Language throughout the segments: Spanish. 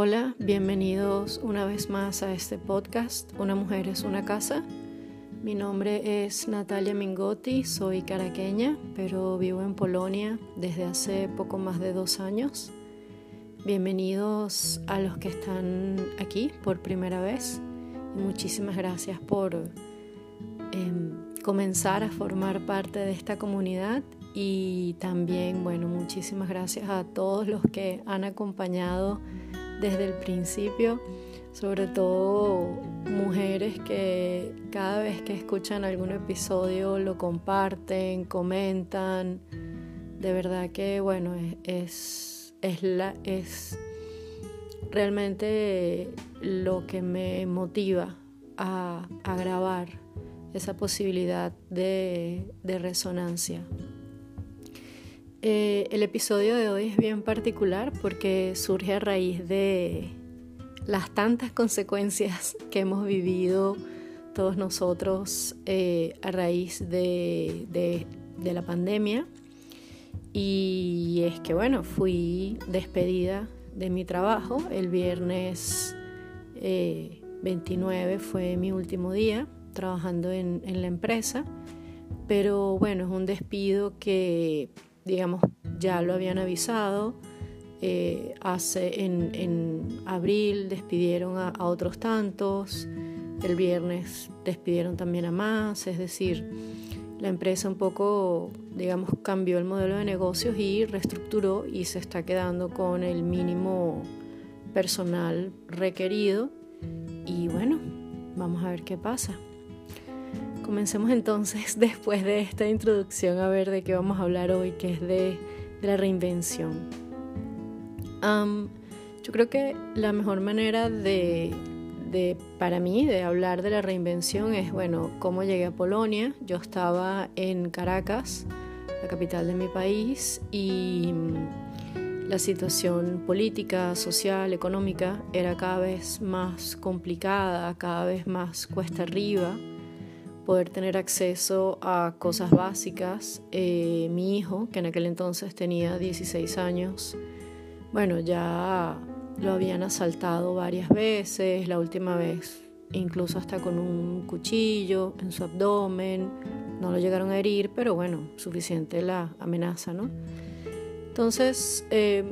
Hola, bienvenidos una vez más a este podcast Una mujer es una casa. Mi nombre es Natalia Mingotti, soy caraqueña, pero vivo en Polonia desde hace poco más de dos años. Bienvenidos a los que están aquí por primera vez muchísimas gracias por em, comenzar a formar parte de esta comunidad y también, bueno, muchísimas gracias a todos los que han acompañado desde el principio, sobre todo mujeres que cada vez que escuchan algún episodio lo comparten, comentan. De verdad que bueno, es, es, la, es realmente lo que me motiva a, grabar esa posibilidad de, de resonancia. Eh, el episodio de hoy es bien particular porque surge a raíz de las tantas consecuencias que hemos vivido todos nosotros eh, a raíz de, la pandemia. Y es que bueno, fui despedida de mi trabajo. El viernes 29 eh, fue mi último día trabajando en la empresa. Pero bueno, es un despido que digamos, ya lo habían avisado. Eh, hace en, abril despidieron a, otros tantos, el viernes despidieron también a más, es decir, la empresa un poco, digamos, cambió el modelo de negocios y reestructuró y se está quedando con el mínimo personal requerido. Y bueno, vamos a ver qué pasa. Comencemos entonces, después de esta introducción, a ver de qué vamos a hablar hoy, que es de, la reinvención. yo creo que la mejor manera de, de, para mí, de hablar de la reinvención es, bueno, cómo llegué a Polonia. Yo estaba en Caracas, la capital de mi país, y la situación política, social, económica era cada vez más complicada, cada vez más cuesta arriba poder tener acceso a cosas básicas. Eh, mi hijo, que en aquel entonces tenía 16 años, bueno, ya lo habían asaltado varias veces, la última vez incluso hasta con un cuchillo en su abdomen, no lo llegaron a herir, pero bueno, suficiente la amenaza, ¿no? Entonces, eh,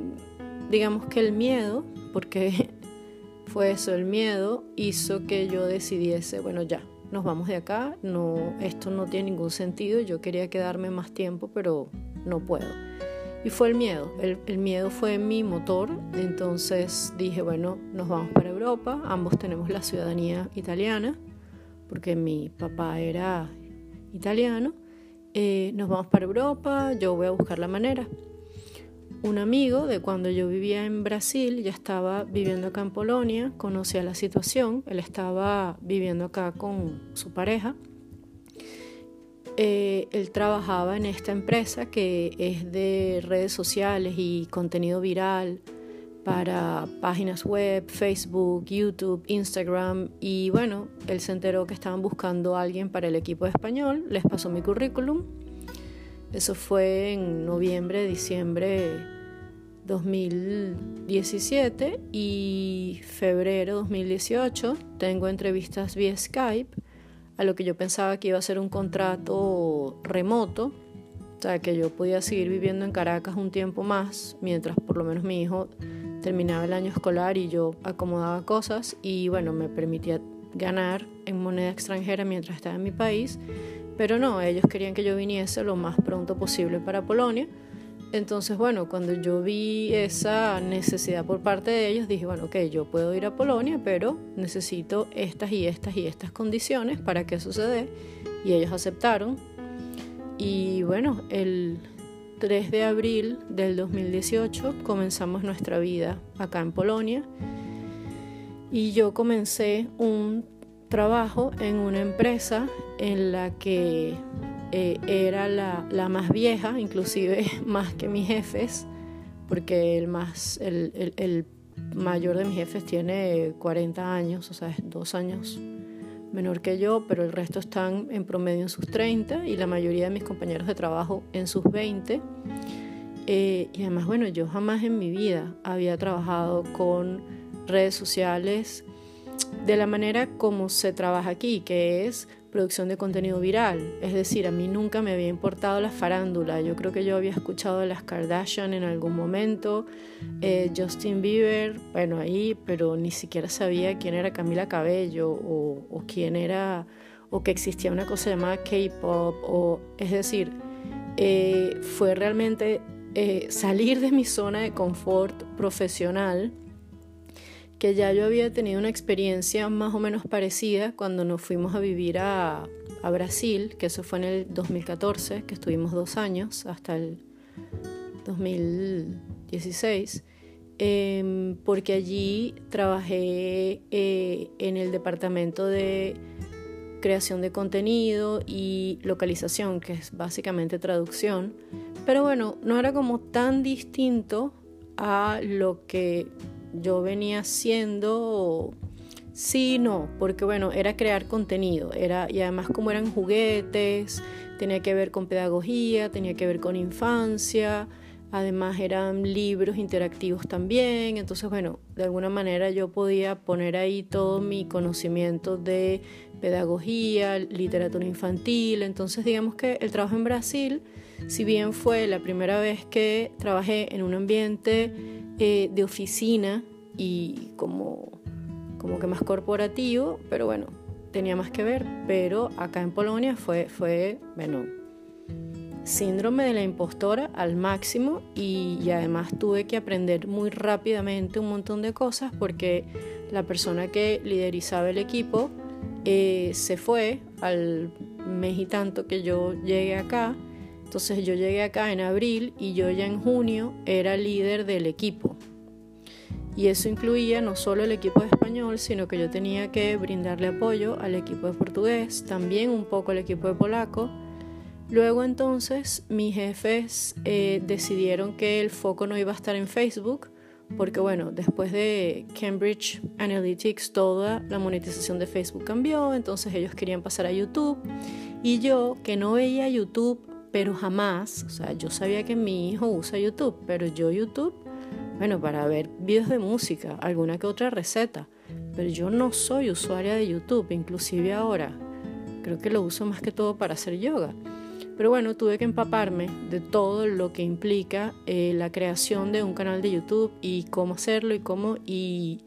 digamos que el miedo, porque fue eso, el miedo hizo que yo decidiese, bueno, ya, nos vamos de acá, no, esto no tiene ningún sentido, yo quería quedarme más tiempo, pero no puedo. Y fue el miedo, el, miedo fue mi motor, entonces dije, bueno, nos vamos para Europa, ambos tenemos la ciudadanía italiana, porque mi papá era italiano, eh, nos vamos para Europa, yo voy a buscar la manera un amigo de cuando yo vivía en Brasil, ya estaba viviendo acá en Polonia, conocía la situación, él estaba viviendo acá con su pareja. Eh, él trabajaba en esta empresa que es de redes sociales y contenido viral para páginas web, Facebook, YouTube, Instagram y bueno, él se enteró que estaban buscando a alguien para el equipo español, les pasó mi currículum. Eso fue en noviembre, diciembre 2017 y febrero 2018 tengo entrevistas vía Skype a lo que yo pensaba que iba a ser un contrato remoto, o sea, que yo podía seguir viviendo en Caracas un tiempo más, mientras por lo menos mi hijo terminaba el año escolar y yo acomodaba cosas y bueno, me permitía ganar en moneda extranjera mientras estaba en mi país, pero no, ellos querían que yo viniese lo más pronto posible para Polonia entonces, bueno, cuando yo vi esa necesidad por parte de ellos, dije, bueno, ok, yo puedo ir a Polonia, pero necesito estas y estas y estas condiciones para que suceda. Y ellos aceptaron. Y bueno, el 3 de abril del 2018 comenzamos nuestra vida acá en Polonia. Y yo comencé un trabajo en una empresa en la que eh, era la, más vieja, inclusive más que mis jefes, porque el, más, el, mayor de mis jefes tiene 40 años, o sea, es dos años menor que yo, pero el resto están en promedio en sus 30 y la mayoría de mis compañeros de trabajo en sus 20. Eh, y además, bueno, yo jamás en mi vida había trabajado con redes sociales de la manera como se trabaja aquí, que es producción de contenido viral. Es decir, a mí nunca me había importado la farándula. Yo creo que yo había escuchado a las Kardashian en algún momento, eh, Justin Bieber, bueno, ahí, pero ni siquiera sabía quién era Camila Cabello o, quién era, o que existía una cosa llamada K-pop, o es decir, eh, fue realmente eh, salir de mi zona de confort profesional que ya yo había tenido una experiencia más o menos parecida cuando nos fuimos a vivir a, Brasil, que eso fue en el 2014, que estuvimos dos años hasta el 2016, em, porque allí trabajé eh, en el departamento de creación de contenido y localización, que es básicamente traducción. Pero bueno, no era como tan distinto a lo que yo venía haciendo, sí, no, porque bueno, era crear contenido, era, y además como eran juguetes, tenía que ver con pedagogía, tenía que ver con infancia, además eran libros interactivos también, entonces bueno, de alguna manera yo podía poner ahí todo mi conocimiento de pedagogía, literatura infantil, entonces digamos que el trabajo en Brasil, si bien fue la primera vez que trabajé en un ambiente eh, de oficina y como, como que más corporativo, pero bueno, tenía más que ver. Pero acá en Polonia fue, fue bueno, síndrome de la impostora al máximo y, además tuve que aprender muy rápidamente un montón de cosas porque la persona que liderizaba el equipo eh, se fue al mes y tanto que yo llegué acá. Entonces yo llegué acá en abril y yo ya en junio era líder del equipo. Y eso incluía no solo el equipo de español, sino que yo tenía que brindarle apoyo al equipo de portugués, también un poco al equipo de polaco. Luego entonces mis jefes eh, decidieron que el foco no iba a estar en Facebook, porque bueno, después de Cambridge Analytics toda la monetización de Facebook cambió, entonces ellos querían pasar a YouTube. Y yo, que no veía YouTube, pero jamás, o sea, yo sabía que mi hijo usa YouTube, pero yo YouTube bueno, para ver videos de música, alguna que otra receta. Pero yo no soy usuaria de YouTube, inclusive ahora. Creo que lo uso más que todo para hacer yoga. Pero bueno, tuve que empaparme de todo lo que implica eh, la creación de un canal de YouTube y cómo hacerlo y cómo... Y,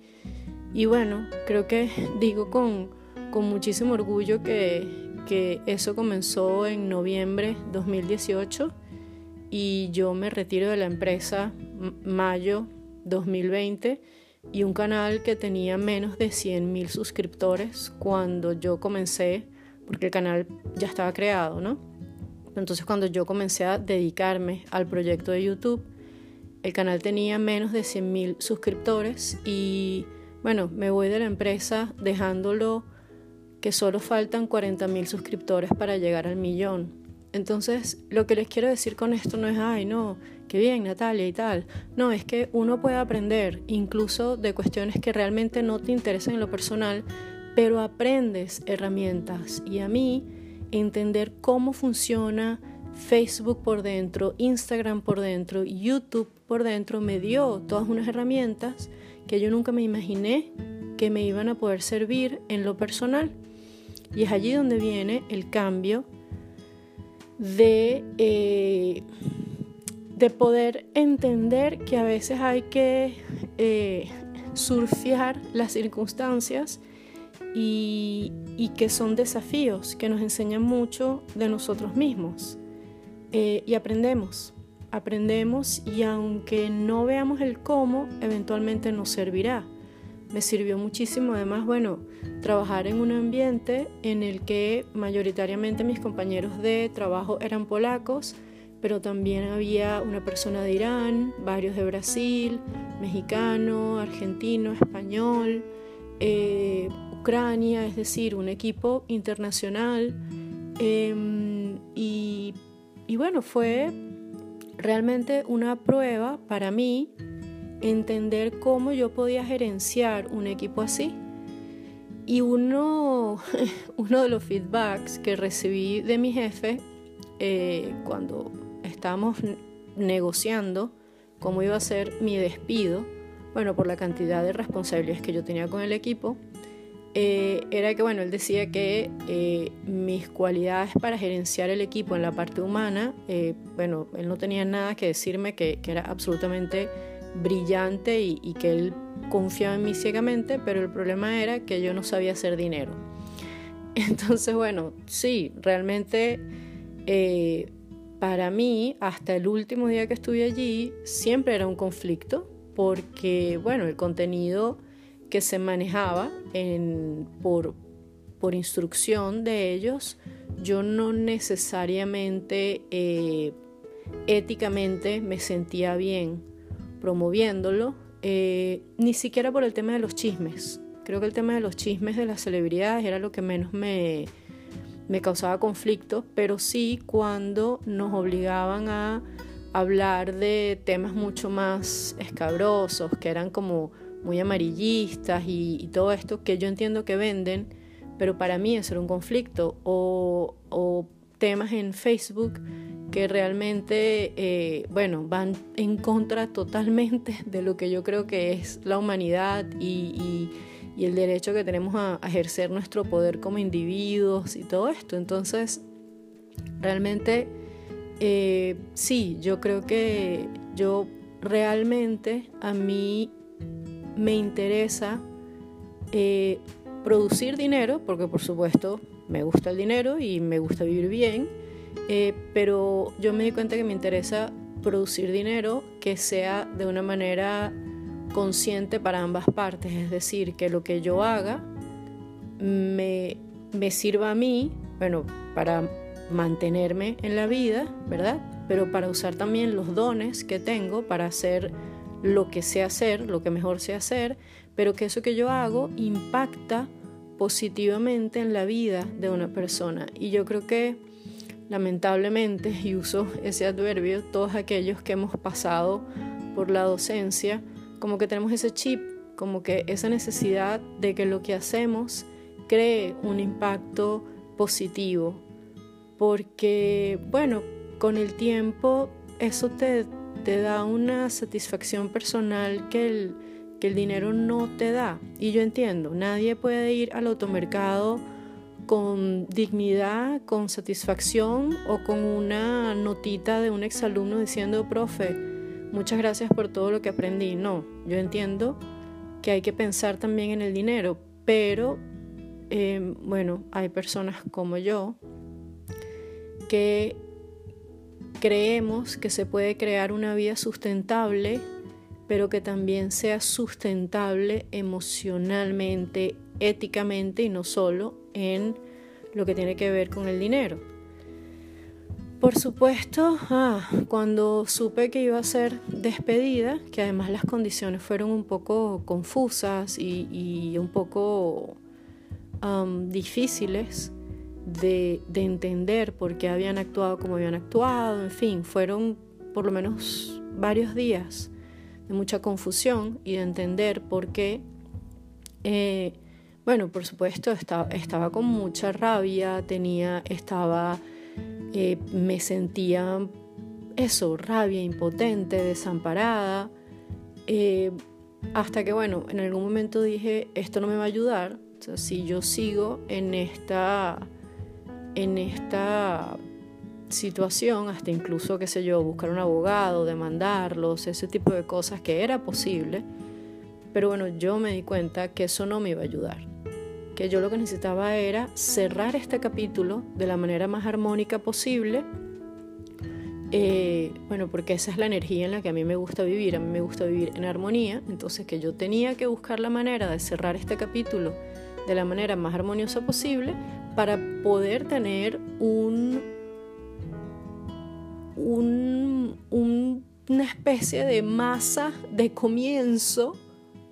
y bueno, creo que digo con, con muchísimo orgullo que, que eso comenzó en noviembre 2018 y yo me retiro de la empresa mayo 2020 y un canal que tenía menos de 100 mil suscriptores cuando yo comencé, porque el canal ya estaba creado, ¿no? Entonces cuando yo comencé a dedicarme al proyecto de YouTube, el canal tenía menos de 100 mil suscriptores y bueno, me voy de la empresa dejándolo que solo faltan 40 mil suscriptores para llegar al millón. Entonces, lo que les quiero decir con esto no es, ay, no, qué bien, Natalia y tal. No, es que uno puede aprender incluso de cuestiones que realmente no te interesan en lo personal, pero aprendes herramientas. Y a mí, entender cómo funciona Facebook por dentro, Instagram por dentro, YouTube por dentro, me dio todas unas herramientas que yo nunca me imaginé que me iban a poder servir en lo personal. Y es allí donde viene el cambio de, eh, de poder entender que a veces hay que eh, surfear las circunstancias y, que son desafíos que nos enseñan mucho de nosotros mismos. Eh, y aprendemos, aprendemos y aunque no veamos el cómo, eventualmente nos servirá me sirvió muchísimo además, bueno, trabajar en un ambiente en el que mayoritariamente mis compañeros de trabajo eran polacos, pero también había una persona de Irán, varios de Brasil, mexicano, argentino, español, eh, Ucrania, es decir, un equipo internacional. Em, y, y bueno, fue realmente una prueba para mí entender cómo yo podía gerenciar un equipo así. Y uno, uno de los feedbacks que recibí de mi jefe eh, cuando estábamos negociando cómo iba a ser mi despido, bueno, por la cantidad de responsabilidades que yo tenía con el equipo, eh, era que, bueno, él decía que eh, mis cualidades para gerenciar el equipo en la parte humana, eh, bueno, él no tenía nada que decirme que, que era absolutamente brillante y, que él confiaba en mí ciegamente, pero el problema era que yo no sabía hacer dinero. Entonces, bueno, sí, realmente para mí, hasta el último día que estuve allí, siempre era un conflicto, porque, bueno, el contenido que se manejaba por, por instrucción de ellos, yo no necesariamente eh, éticamente me sentía bien promoviéndolo, eh, ni siquiera por el tema de los chismes. Creo que el tema de los chismes de las celebridades era lo que menos me, me causaba conflicto, pero sí cuando nos obligaban a hablar de temas mucho más escabrosos, que eran como muy amarillistas y, todo esto que yo entiendo que venden, pero para mí eso era un conflicto, o, temas en Facebook que realmente, eh, bueno, van en contra totalmente de lo que yo creo que es la humanidad y, el derecho que tenemos a, ejercer nuestro poder como individuos y todo esto. Entonces, realmente, eh, sí, yo creo que yo realmente a mí me interesa eh, producir dinero, porque por supuesto me gusta el dinero y me gusta vivir bien, eh, pero yo me di cuenta que me interesa producir dinero que sea de una manera consciente para ambas partes, es decir, que lo que yo haga me, me sirva a mí, bueno, para mantenerme en la vida, ¿verdad? Pero para usar también los dones que tengo para hacer lo que sé hacer, lo que mejor sé hacer, pero que eso que yo hago impacta positivamente en la vida de una persona. Y yo creo que lamentablemente, y uso ese adverbio, todos aquellos que hemos pasado por la docencia, como que tenemos ese chip, como que esa necesidad de que lo que hacemos cree un impacto positivo. Porque, bueno, con el tiempo eso te, te da una satisfacción personal que el, que el dinero no te da. Y yo entiendo, nadie puede ir al automercado con dignidad, con satisfacción o con una notita de un exalumno diciendo, profe, muchas gracias por todo lo que aprendí. No, yo entiendo que hay que pensar también en el dinero, pero eh, bueno, hay personas como yo que creemos que se puede crear una vida sustentable, pero que también sea sustentable emocionalmente, éticamente y no solo en lo que tiene que ver con el dinero. Por supuesto, ah, cuando supe que iba a ser despedida, que además las condiciones fueron un poco confusas y, un poco difíciles, de, entender por qué habían actuado como habían actuado, en fin, fueron por lo menos varios días de mucha confusión y de entender por qué, eh, bueno, por supuesto estaba, estaba, con mucha rabia, tenía, estaba, eh, me sentía eso, rabia, impotente, desamparada, eh, hasta que, bueno, en algún momento dije, esto no me va a ayudar, o sea, si yo sigo en esta en esta situación, hasta incluso, qué sé yo, buscar un abogado, demandarlos, ese tipo de cosas que era posible. Pero bueno, yo me di cuenta que eso no me iba a ayudar. Que yo lo que necesitaba era cerrar este capítulo de la manera más armónica posible. Eh, bueno, porque esa es la energía en la que a mí me gusta vivir. A mí me gusta vivir en armonía. Entonces que yo tenía que buscar la manera de cerrar este capítulo de la manera más armoniosa posible para poder tener un, una especie de masa de comienzo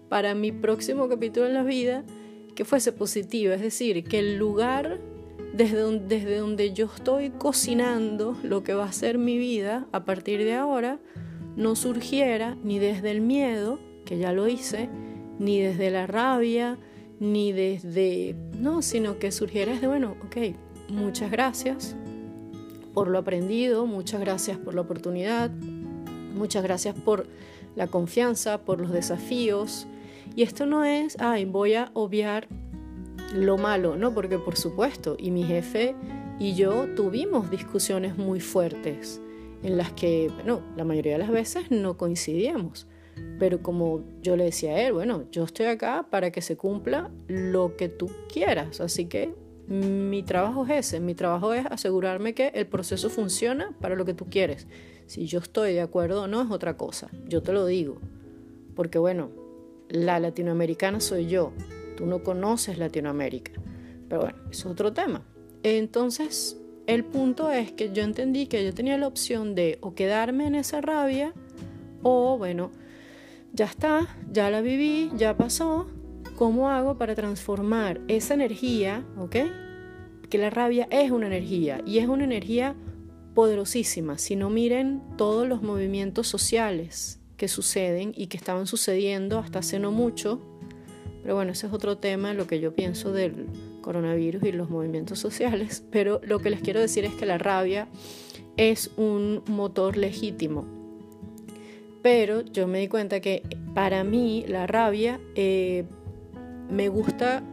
para mi próximo capítulo en la vida que fuese positiva, es decir, que el lugar desde donde, desde donde yo estoy cocinando lo que va a ser mi vida a partir de ahora no surgiera ni desde el miedo, que ya lo hice, ni desde la rabia, ni desde, no, sino que surgiera desde, bueno, ok, muchas gracias por lo aprendido, muchas gracias por la oportunidad, muchas gracias por la confianza, por los desafíos. Y esto no es, ay, voy a obviar lo malo, ¿no? Porque por supuesto, y mi jefe y yo tuvimos discusiones muy fuertes en las que, bueno, la mayoría de las veces no coincidíamos. Pero como yo le decía a él, bueno, yo estoy acá para que se cumpla lo que tú quieras. Así que mi trabajo es ese. Mi trabajo es asegurarme que el proceso funciona para lo que tú quieres. Si yo estoy de acuerdo o no es otra cosa. Yo te lo digo. Porque bueno, la latinoamericana soy yo. Tú no conoces Latinoamérica. Pero bueno, es otro tema. Entonces, el punto es que yo entendí que yo tenía la opción de o quedarme en esa rabia o, bueno, ya está, ya la viví, ya pasó. ¿Cómo hago para transformar esa energía, ok? Que la rabia es una energía y es una energía poderosísima. Si no miren todos los movimientos sociales que suceden y que estaban sucediendo hasta hace no mucho, pero bueno, ese es otro tema, lo que yo pienso del coronavirus y los movimientos sociales. Pero lo que les quiero decir es que la rabia es un motor legítimo. Pero yo me di cuenta que para mí la rabia eh, me gusta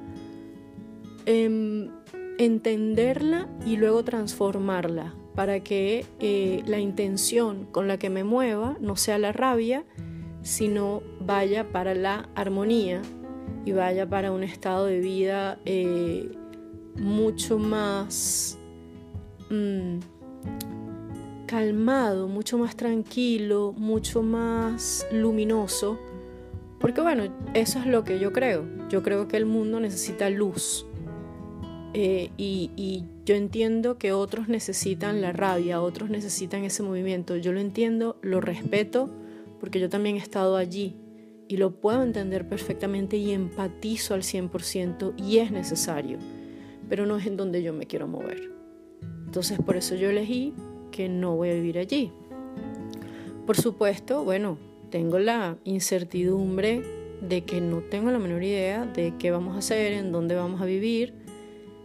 em, entenderla y luego transformarla para que eh, la intención con la que me mueva no sea la rabia, sino vaya para la armonía y vaya para un estado de vida eh, mucho más mm, calmado, mucho más tranquilo, mucho más luminoso. Porque bueno, eso es lo que yo creo. Yo creo que el mundo necesita luz. Eh, y, y, yo entiendo que otros necesitan la rabia, otros necesitan ese movimiento. Yo lo entiendo, lo respeto, porque yo también he estado allí y lo puedo entender perfectamente y empatizo al 100% y es necesario, pero no es en donde yo me quiero mover. Entonces por eso yo elegí que no voy a vivir allí. Por supuesto, bueno, tengo la incertidumbre de que no tengo la menor idea de qué vamos a hacer, en dónde vamos a vivir.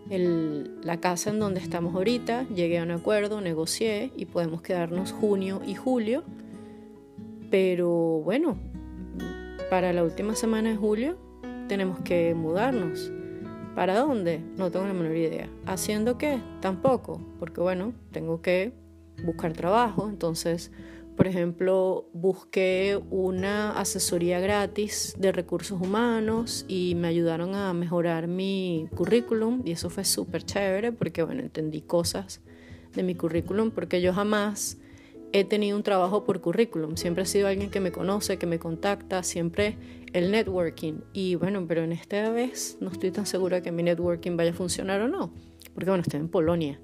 La casa en donde estamos ahorita, llegué a un acuerdo, negocié y podemos quedarnos junio y julio. Pero bueno, para la última semana de julio tenemos que mudarnos. ¿Para dónde? No tengo la menor idea. ¿Haciendo qué? Tampoco, porque bueno, tengo que buscar trabajo. Entonces, por ejemplo, busqué una asesoría gratis de recursos humanos y me ayudaron a mejorar mi currículum y eso fue súper chévere porque bueno, entendí cosas de mi currículum porque yo jamás he tenido un trabajo por currículum, siempre he sido alguien que me conoce, que me contacta, siempre el networking. Y bueno, pero en esta vez no estoy tan segura que mi networking vaya a funcionar o no, porque bueno, estoy en Polonia.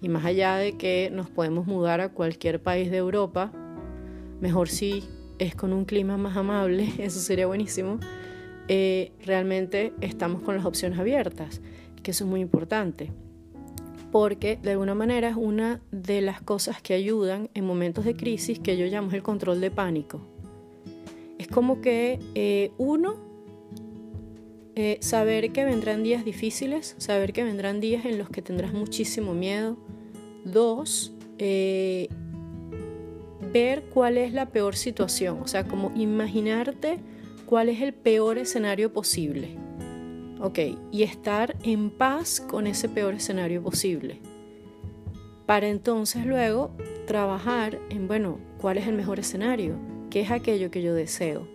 Y más allá de que nos podemos mudar a cualquier país de Europa, mejor si es con un clima más amable, eso sería buenísimo. Eh, realmente estamos con las opciones abiertas, que eso es muy importante porque de alguna manera es una de las cosas que ayudan en momentos de crisis que yo llamo el control de pánico. Es como que eh, uno, eh, saber que vendrán días difíciles, saber que vendrán días en los que tendrás muchísimo miedo. Dos, eh, ver cuál es la peor situación, o sea, como imaginarte cuál es el peor escenario posible. Ok, y estar en paz con ese peor escenario posible. Para entonces luego trabajar en, bueno, ¿cuál es el mejor escenario? ¿Qué es aquello que yo deseo?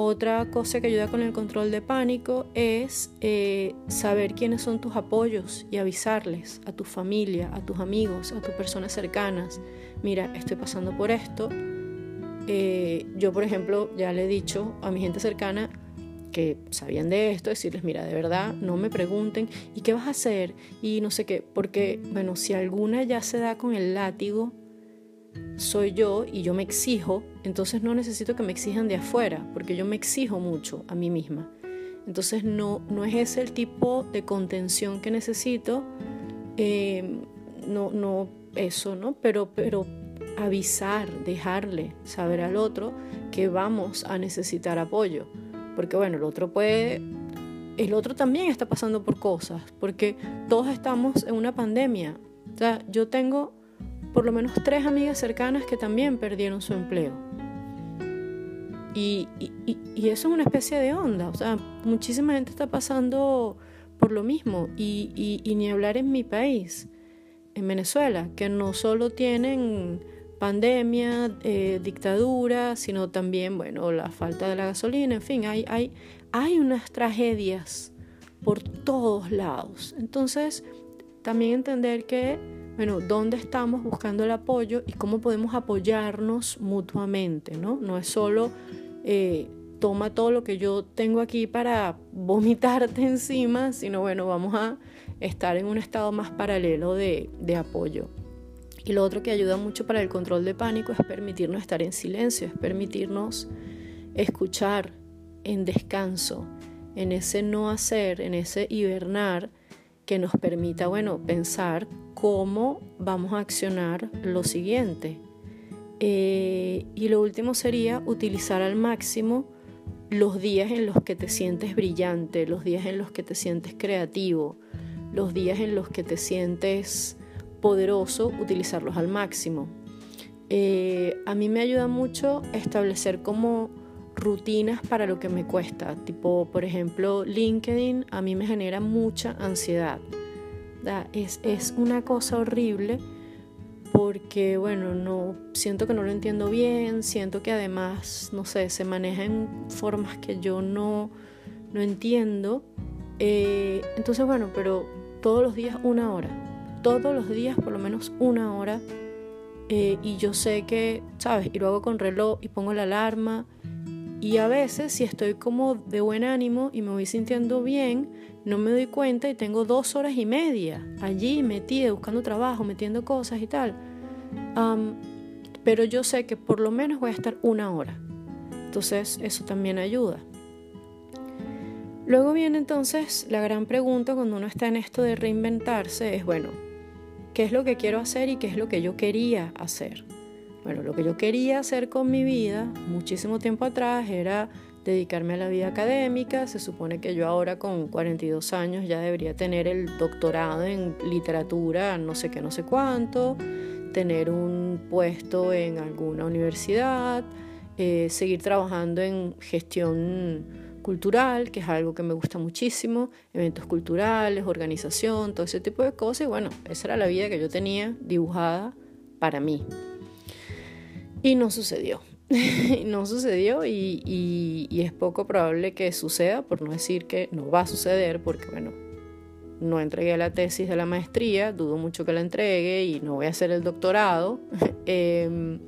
Otra cosa que ayuda con el control de pánico es eh, saber quiénes son tus apoyos y avisarles a tu familia, a tus amigos, a tus personas cercanas. Mira, estoy pasando por esto. Eh, yo, por ejemplo, ya le he dicho a mi gente cercana, que sabían de esto, decirles, mira, de verdad, no me pregunten, ¿y qué vas a hacer? Y no sé qué, porque, bueno, si alguna ya se da con el látigo, soy yo y yo me exijo, entonces no necesito que me exijan de afuera, porque yo me exijo mucho a mí misma. Entonces no, no es ese el tipo de contención que necesito, eh, no, no eso, ¿no? Pero, pero avisar, dejarle saber al otro que vamos a necesitar apoyo porque bueno, el otro puede, el otro también está pasando por cosas, porque todos estamos en una pandemia. O sea, yo tengo por lo menos tres amigas cercanas que también perdieron su empleo. Y, y, eso es una especie de onda. O sea, muchísima gente está pasando por lo mismo. Y, ni hablar en mi país, en Venezuela, que no solo tienen pandemia, eh, dictadura, sino también, bueno, la falta de la gasolina, en fin, hay, hay, hay unas tragedias por todos lados. Entonces, también entender que, bueno, dónde estamos buscando el apoyo y cómo podemos apoyarnos mutuamente, ¿no? No es solo eh, toma todo lo que yo tengo aquí para vomitarte encima, sino bueno, vamos a estar en un estado más paralelo de, de apoyo. Y lo otro que ayuda mucho para el control de pánico es permitirnos estar en silencio, es permitirnos escuchar en descanso, en ese no hacer, en ese hibernar que nos permita, bueno, pensar cómo vamos a accionar lo siguiente. Eh, y lo último sería utilizar al máximo los días en los que te sientes brillante, los días en los que te sientes creativo, los días en los que te sientes poderoso, utilizarlos al máximo. Eh, a mí me ayuda mucho establecer como rutinas para lo que me cuesta. Tipo, por ejemplo, LinkedIn a mí me genera mucha ansiedad. Es, es una cosa horrible porque, bueno, no siento que no lo entiendo bien, siento que además, no sé, se maneja en formas que yo no, no entiendo. Eh, entonces, bueno, pero todos los días una hora, todos los días por lo menos una hora. Eh, y yo sé que, ¿sabes? Y lo hago con reloj y pongo la alarma y a veces si estoy como de buen ánimo y me voy sintiendo bien, no me doy cuenta y tengo dos horas y media allí metida, buscando trabajo, metiendo cosas y tal. pero yo sé que por lo menos voy a estar una hora. Entonces eso también ayuda. Luego viene entonces la gran pregunta cuando uno está en esto de reinventarse, es bueno, ¿qué es lo que quiero hacer y qué es lo que yo quería hacer? Bueno, lo que yo quería hacer con mi vida muchísimo tiempo atrás era dedicarme a la vida académica. Se supone que yo ahora con 42 años ya debería tener el doctorado en literatura, no sé qué, no sé cuánto, tener un puesto en alguna universidad, eh, seguir trabajando en gestión cultural, que es algo que me gusta muchísimo, eventos culturales, organización, todo ese tipo de cosas. Y bueno, esa era la vida que yo tenía dibujada para mí. Y no sucedió. no sucedió y, es poco probable que suceda, por no decir que no va a suceder, porque bueno, no entregué la tesis de la maestría, dudo mucho que la entregue y no voy a hacer el doctorado. Em,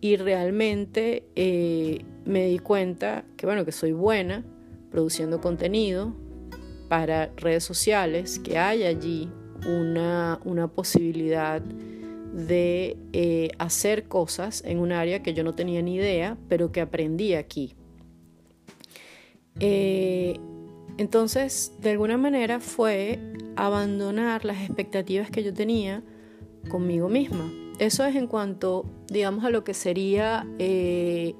y realmente eh, me di cuenta que bueno, que soy buena produciendo contenido para redes sociales, que hay allí una, una posibilidad de eh, hacer cosas en un área que yo no tenía ni idea, pero que aprendí aquí. Eh, entonces, de alguna manera fue abandonar las expectativas que yo tenía conmigo misma. Eso es en cuanto, digamos, a lo que sería eh,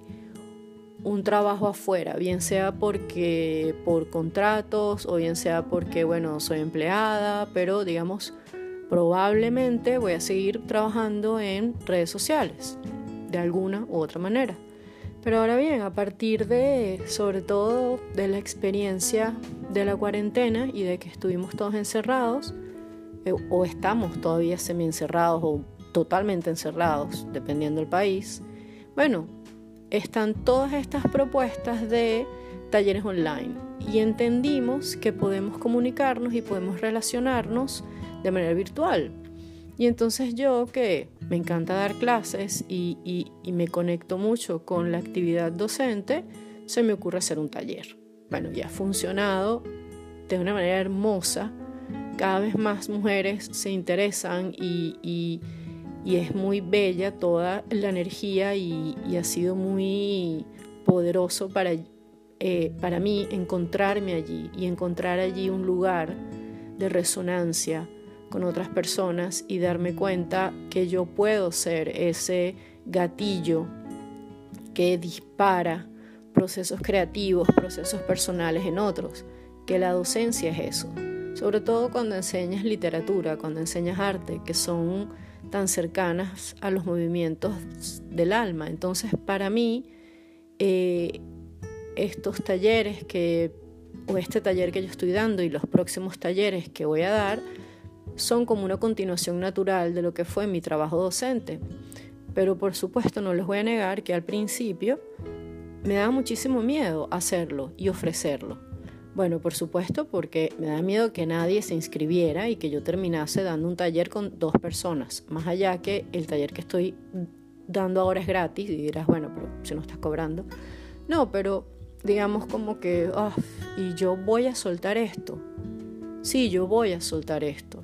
un trabajo afuera, bien sea porque por contratos o bien sea porque, bueno, soy empleada, pero digamos, probablemente voy a seguir trabajando en redes sociales de alguna u otra manera. Pero ahora bien, a partir de, sobre todo, de la experiencia de la cuarentena y de que estuvimos todos encerrados, eh, o estamos todavía semi-encerrados o totalmente encerrados, dependiendo del país, bueno, están todas estas propuestas de talleres online y entendimos que podemos comunicarnos y podemos relacionarnos de manera virtual. Y entonces yo que me encanta dar clases y, me conecto mucho con la actividad docente, se me ocurre hacer un taller. Bueno, ya ha funcionado de una manera hermosa. Cada vez más mujeres se interesan y, es muy bella toda la energía y, ha sido muy poderoso para, eh, para mí encontrarme allí y encontrar allí un lugar de resonancia otras personas y darme cuenta que yo puedo ser ese gatillo que dispara procesos creativos, procesos personales en otros, que la docencia es eso, sobre todo cuando enseñas literatura, cuando enseñas arte, que son tan cercanas a los movimientos del alma. Entonces, para mí, eh, estos talleres que, o este taller que yo estoy dando y los próximos talleres que voy a dar, son como una continuación natural de lo que fue mi trabajo docente. Pero por supuesto no les voy a negar que al principio me daba muchísimo miedo hacerlo y ofrecerlo. Bueno, por supuesto porque me da miedo que nadie se inscribiera y que yo terminase dando un taller con dos personas, más allá que el taller que estoy dando ahora es gratis y dirás, bueno, pero si no estás cobrando. No, pero digamos como que, ah, y yo voy a soltar esto. Sí, yo voy a soltar esto.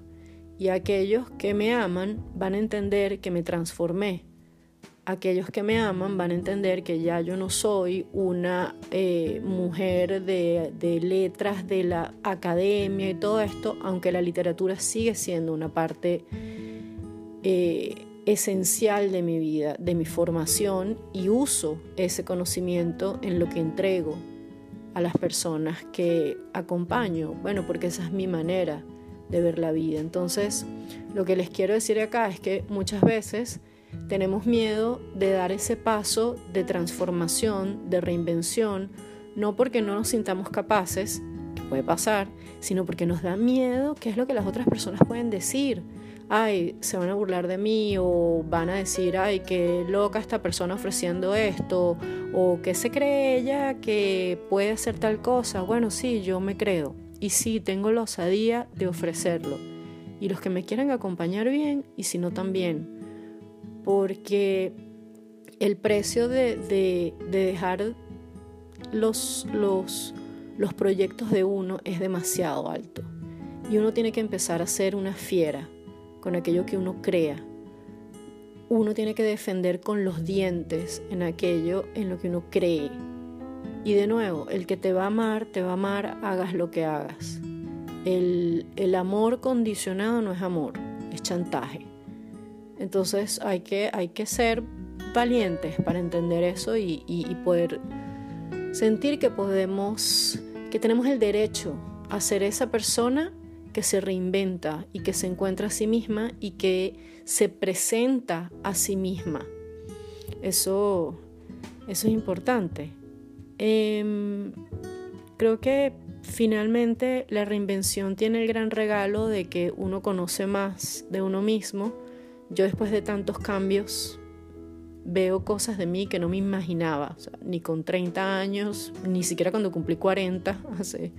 Y aquellos que me aman van a entender que me transformé. Aquellos que me aman van a entender que ya yo no soy una eh, mujer de, letras de la academia y todo esto, aunque la literatura sigue siendo una parte eh, esencial de mi vida, de mi formación, y uso ese conocimiento en lo que entrego a las personas que acompaño. Bueno, porque esa es mi manera de ver la vida. Entonces, lo que les quiero decir acá es que muchas veces tenemos miedo de dar ese paso de transformación, de reinvención, no porque no nos sintamos capaces, que puede pasar, sino porque nos da miedo qué es lo que las otras personas pueden decir. Ay, se van a burlar de mí o van a decir, ay, qué loca esta persona ofreciendo esto o qué se cree ella que puede hacer tal cosa. Bueno, sí, yo me creo y sí, tengo la osadía de ofrecerlo. Y los que me quieran acompañar bien y si no también. Porque el precio de, dejar los, los, los proyectos de uno es demasiado alto. Y uno tiene que empezar a ser una fiera con aquello que uno crea. Uno tiene que defender con los dientes en aquello en lo que uno cree y de nuevo, el que te va a amar, te va a amar, hagas lo que hagas. El, amor condicionado no es amor, es chantaje. Entonces hay que, hay que ser valientes para entender eso y, y poder sentir que podemos, que tenemos el derecho a ser esa persona que se reinventa y que se encuentra a sí misma y que se presenta a sí misma. Eso, eso es importante. Em, creo que finalmente la reinvención tiene el gran regalo de que uno conoce más de uno mismo. Yo después de tantos cambios veo cosas de mí que no me imaginaba, ni con 30 años, ni siquiera cuando cumplí 40, hace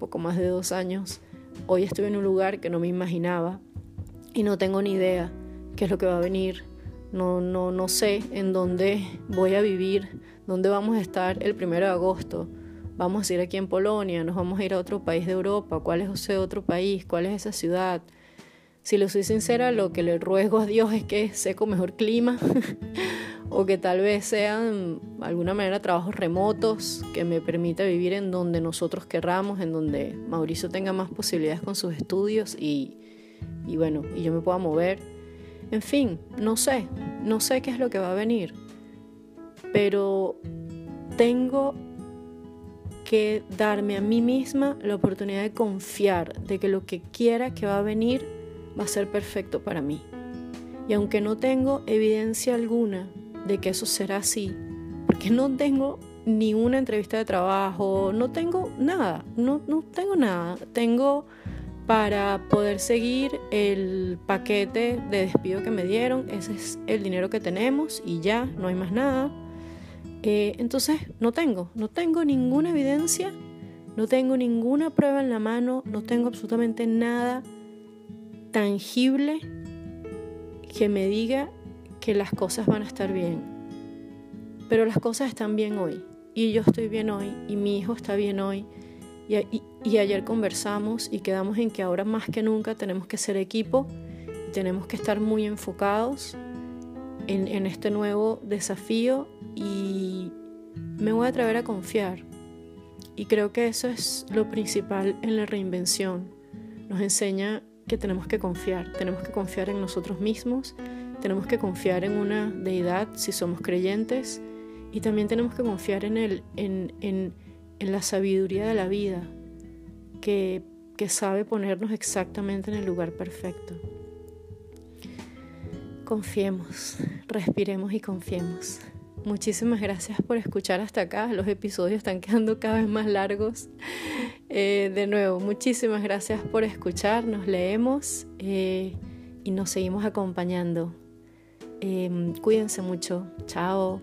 poco más de dos años. Hoy estoy en un lugar que no me imaginaba y no tengo ni idea qué es lo que va a venir. No, no, no sé en dónde voy a vivir ¿Dónde vamos a estar el primero de agosto? ¿Vamos a ir aquí en Polonia? ¿Nos vamos a ir a otro país de Europa? ¿Cuál es ese otro país? ¿Cuál es esa ciudad? Si lo soy sincera, lo que le ruego a Dios es que sea con mejor clima o que tal vez sean de alguna manera trabajos remotos que me permita vivir en donde nosotros querramos, en donde Mauricio tenga más posibilidades con sus estudios y, y bueno, y yo me pueda mover. En fin, no sé, no sé qué es lo que va a venir pero tengo que darme a mí misma la oportunidad de confiar de que lo que quiera que va a venir va a ser perfecto para mí. Y aunque no tengo evidencia alguna de que eso será así, porque no tengo ni una entrevista de trabajo, no tengo nada, no, no tengo nada, tengo para poder seguir el paquete de despido que me dieron, ese es el dinero que tenemos y ya, no hay más nada. Eh, entonces no tengo, no tengo ninguna evidencia, no tengo ninguna prueba en la mano, no tengo absolutamente nada tangible que me diga que las cosas van a estar bien. Pero las cosas están bien hoy y yo estoy bien hoy y mi hijo está bien hoy. Y, ayer conversamos y quedamos en que ahora más que nunca tenemos que ser equipo tenemos que estar muy enfocados en, este nuevo desafío y me voy a atrever a confiar. Y creo que eso es lo principal en la reinvención. Nos enseña que tenemos que confiar, tenemos que confiar en nosotros mismos, tenemos que confiar en una deidad si somos creyentes y también tenemos que confiar en, el, en, en, en la sabiduría de la vida que, que sabe ponernos exactamente en el lugar perfecto. Confiemos, respiremos y confiemos. Muchísimas gracias por escuchar hasta acá. Los episodios están quedando cada vez más largos. Eh, de nuevo, muchísimas gracias por escuchar. Nos leemos eh, y nos seguimos acompañando. Em, cuídense mucho. Chao.